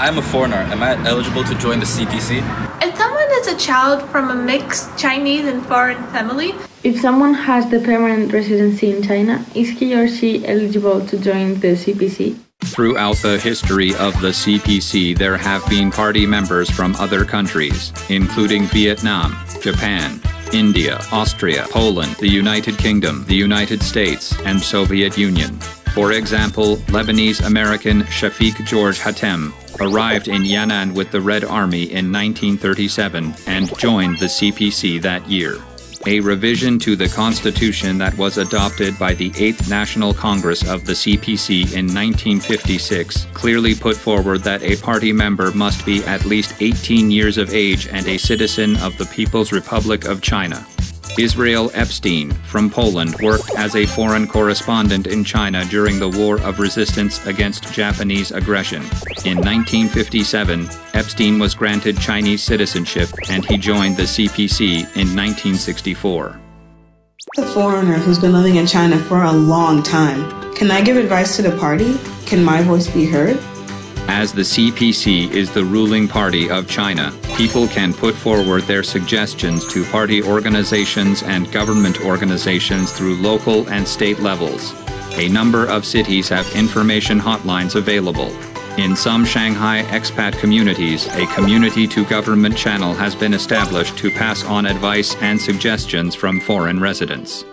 I'm a foreigner. Am I eligible to join the CPC? If someone is a child from a mixed Chinese and foreign family, If someone has the permanent residency in China, is he or she eligible to join the CPC? Throughout the history of the CPC, there have been party members from other countries, including Vietnam, Japan, India, Austria, Poland, the United Kingdom, the United States, and Soviet Union. For example, Lebanese American Shafick George Hatem arrived in Yan'an with the Red Army in 1937 and joined the CPC that year. A revision to the Constitution that was adopted by the 8th National Congress of the CPC in 1956 clearly put forward that a party member must be at least 18 years of age and a citizen of the People's Republic of China. Israel Epstein from Poland worked as a foreign correspondent in China during the War of Resistance against Japanese aggression. In 1957, Epstein was granted Chinese citizenship and he joined the CPC in 1964. As a foreigner who's been living in China for a long time, can I give advice to the party? Can my voice be heard? As the CPC is the ruling party of China, people can put forward their suggestions to party organizations and government organizations through local and state levels. A number of cities have information hotlines available. In some Shanghai expat communities, a community to government channel has been established to pass on advice and suggestions from foreign residents.